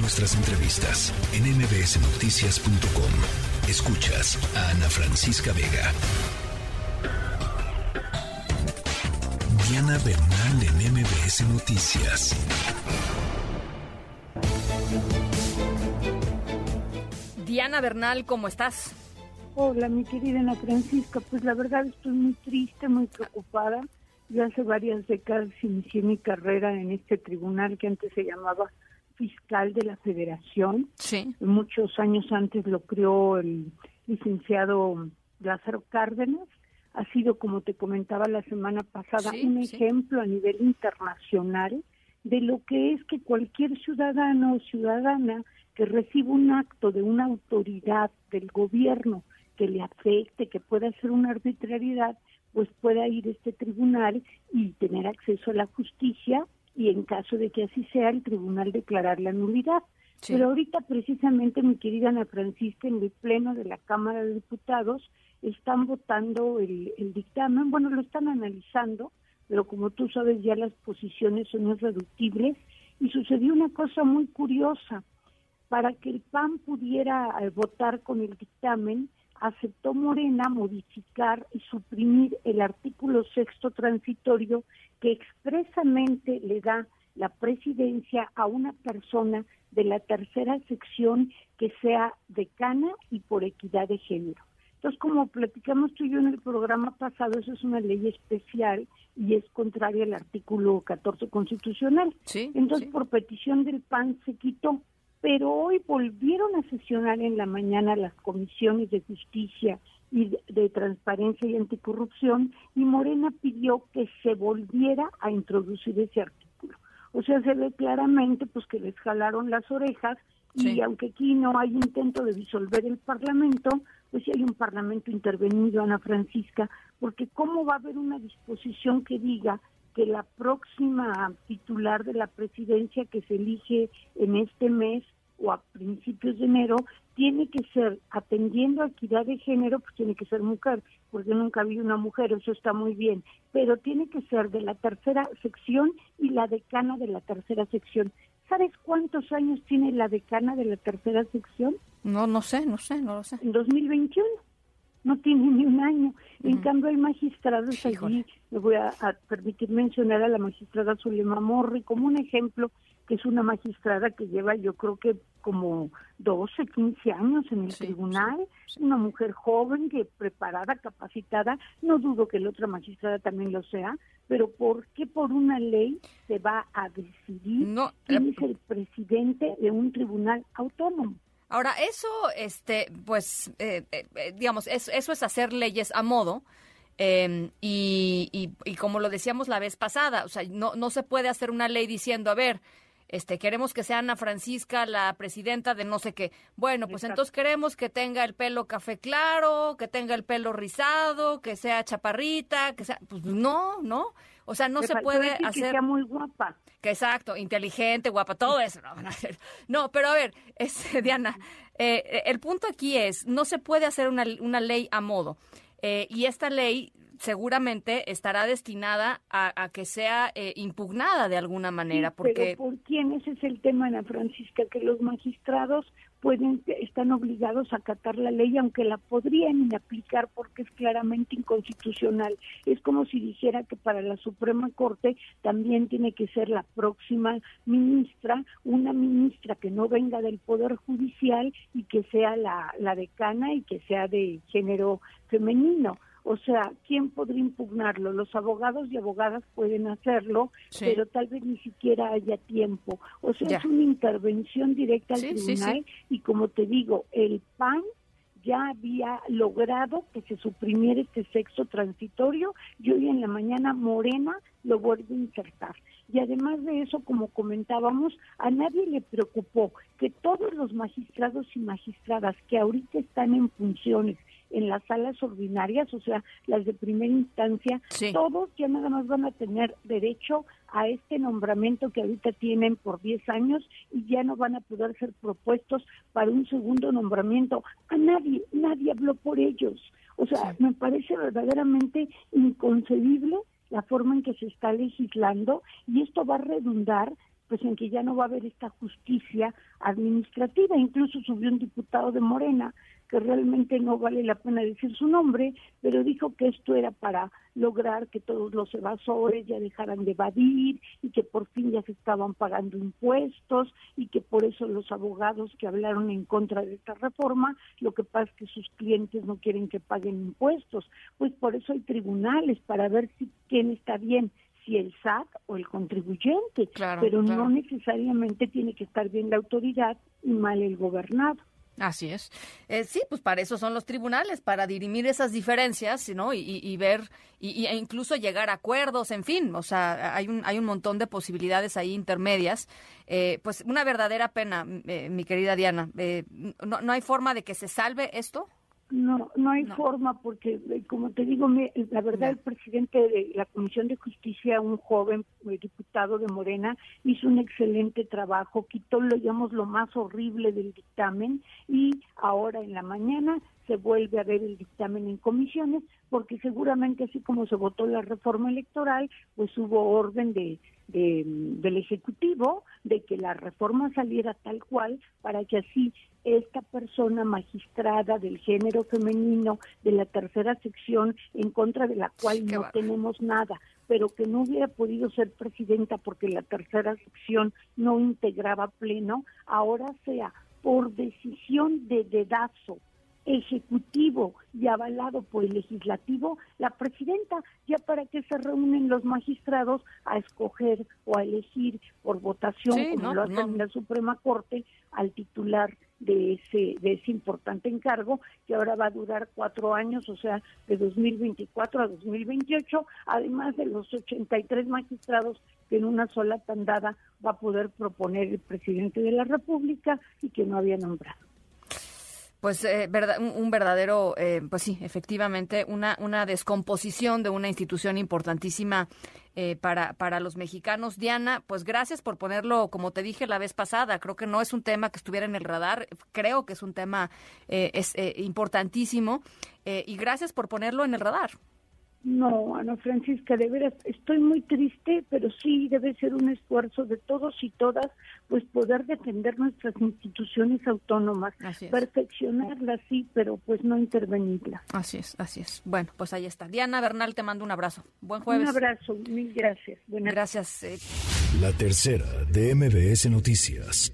nuestras entrevistas en mbsnoticias.com. Escuchas a Ana Francisca Vega. Diana Bernal en MBS Noticias. Diana Bernal, ¿cómo estás? Hola, mi querida Ana Francisca. Pues la verdad estoy muy triste, muy preocupada. Yo hace varias décadas inicié mi carrera en este tribunal que antes se llamaba fiscal de la Federación. Sí. Muchos años antes lo creó el licenciado Lázaro Cárdenas ha sido, como te comentaba la semana pasada, un ejemplo a nivel internacional de lo que es que cualquier ciudadano o ciudadana que reciba un acto de una autoridad del gobierno que le afecte, que pueda ser una arbitrariedad, pues pueda ir a este tribunal y tener acceso a la justicia y en caso de que así sea, el tribunal declarar la nulidad. Pero ahorita precisamente, mi querida Ana Francisca, en el pleno de la Cámara de Diputados, están votando el, dictamen, bueno, lo están analizando, pero como tú sabes ya las posiciones son irreductibles y sucedió una cosa muy curiosa. Para que el PAN pudiera eh, votar con el dictamen, aceptó Morena modificar y suprimir el artículo sexto transitorio que expresamente le da la presidencia a una persona de la tercera sección que sea decana y por equidad de género. Entonces, como platicamos tú y yo en el programa pasado, eso es una ley especial y es contraria al artículo 14 constitucional. Entonces, por petición del PAN se quitó. Pero hoy volvieron a sesionar en la mañana las comisiones de justicia y de, transparencia y anticorrupción y Morena pidió que se volviera a introducir ese artículo. O sea, se ve claramente pues que les jalaron las orejas y aunque aquí no hay intento de disolver el Parlamento, pues si hay un Parlamento intervenido, Ana Francisca, porque ¿cómo va a haber una disposición que diga que la próxima titular de la presidencia que se elige en este mes o a principios de enero tiene que ser, atendiendo a equidad de género, pues tiene que ser mujer, porque nunca había una mujer, eso está muy bien, pero tiene que ser de la tercera sección y la decana de la tercera sección. ¿Sabes cuántos años tiene la decana de la tercera sección? No, no sé, no sé, no lo sé. En 2021. No tiene ni un año. En cambio, hay magistrados allí. Me voy a, permitir mencionar a la magistrada Zulema Morri como un ejemplo, que es una magistrada que lleva, yo creo que como 12, 15 años en el tribunal, una mujer joven, que preparada, capacitada, no dudo que la otra magistrada también lo sea, pero ¿por qué por una ley se va a decidir quién eh, es el presidente de un tribunal autónomo? Ahora, eso, este, pues, eh, eh, digamos, eso, es hacer leyes a modo. Em, y, y, como lo decíamos la vez pasada, o sea, no, no se puede hacer una ley diciendo, a ver, este, queremos que sea Ana Francisca la presidenta de no sé qué. Bueno, pues entonces queremos que tenga el pelo café claro, que tenga el pelo rizado, que sea chaparrita, que sea, pues no, no. O sea, no se puede hacer. Que sea muy guapa. Que exacto, inteligente, guapa, todo eso. No, no pero a ver, este, Diana, eh, el punto aquí es, no se puede hacer una, una ley a modo. Eh, y esta ley seguramente estará destinada a, que sea eh, impugnada de alguna manera. porque... Pero ¿por quién? Ese es el tema, Ana Francisca, que los magistrados pueden están obligados a acatar la ley aunque la podrían aplicar porque es claramente inconstitucional. Es como si dijera que para la Suprema Corte también tiene que ser la próxima ministra, una ministra que no venga del Poder Judicial y que sea la, la decana y que sea de género femenino. O sea, ¿quién podría impugnarlo? Los abogados y abogadas pueden hacerlo, pero tal vez ni siquiera haya tiempo. O sea, es una intervención directa al tribunal y como te digo, el PAN ya había logrado que se suprimiera este sexo transitorio y hoy en la mañana Morena lo vuelve a insertar. Y además de eso, como comentábamos, a nadie le preocupó que todos los magistrados y magistradas que ahorita están en funciones en las salas ordinarias, o sea, las de primera instancia, todos ya nada más van a tener derecho a este nombramiento que ahorita tienen por 10 años y ya no van a poder ser propuestos para un segundo nombramiento. A nadie, nadie habló por ellos. O sea, me parece verdaderamente inconcebible la forma en que se está legislando y esto va a redundar pues en que ya no va a haber esta justicia administrativa. Incluso subió un diputado de Morena que realmente no vale la pena decir su nombre, pero dijo que esto era para lograr que todos los evasores ya dejaran de evadir y que por fin ya se estaban pagando impuestos y que por eso los abogados que hablaron en contra de esta reforma, lo que pasa es que sus clientes no quieren que paguen impuestos. Pues por eso hay tribunales para ver si quién está bien, si el SAT o el contribuyente, pero no necesariamente tiene que estar bien la autoridad y mal el gobernado. Así es. Eh, sí, pues para eso son los tribunales, para dirimir esas diferencias, ¿no? Y, ver, y, e incluso llegar a acuerdos, en fin, o sea, hay un, hay un montón de posibilidades ahí intermedias. Eh, pues una verdadera pena, eh, mi querida Diana. no, ¿No hay forma de que se salve esto? No, no hay forma porque, eh, como te digo, la verdad el presidente de la Comisión de Justicia, un joven eh, diputado de Morena, hizo un excelente trabajo, quitó, lo llamamos, lo más horrible del dictamen y ahora en la mañana se vuelve a ver el dictamen en comisiones porque seguramente así como se votó la reforma electoral, pues hubo orden de, del Ejecutivo de que la reforma saliera tal cual para que así esta persona magistrada del género femenino de la tercera sección en contra de la cual no tenemos nada, pero que no hubiera podido ser presidenta porque la tercera sección no integraba pleno, ahora sea por decisión de dedazo ejecutivo y avalado por el legislativo, la presidenta, ya para que se reúnen los magistrados a escoger o a elegir por votación, como lo hacen en la Suprema Corte, al titular de ese, de ese importante encargo, que ahora va a durar cuatro años, o sea, de 2024 a 2028, además de los 83 magistrados que en una sola tandada va a poder proponer el presidente de la República y que no había nombrado. Pues eh, un, verdadero, eh, pues sí, efectivamente, una, una descomposición de una institución importantísima eh, para, para los mexicanos. Diana, pues gracias por ponerlo, como te dije la vez pasada, creo que no es un tema que estuviera en el radar, creo que es un tema es, importantísimo y gracias por ponerlo en el radar. No, Ana Francisca, de veras, estoy muy triste, pero sí debe ser un esfuerzo de todos y todas, pues poder defender nuestras instituciones autónomas, perfeccionarlas, sí, pero pues no intervenirlas. Así es, así es. Bueno, pues ahí está. Diana Bernal, te mando un abrazo. Buen jueves. Un abrazo, mil gracias. gracias. Eh. La tercera de MBS Noticias.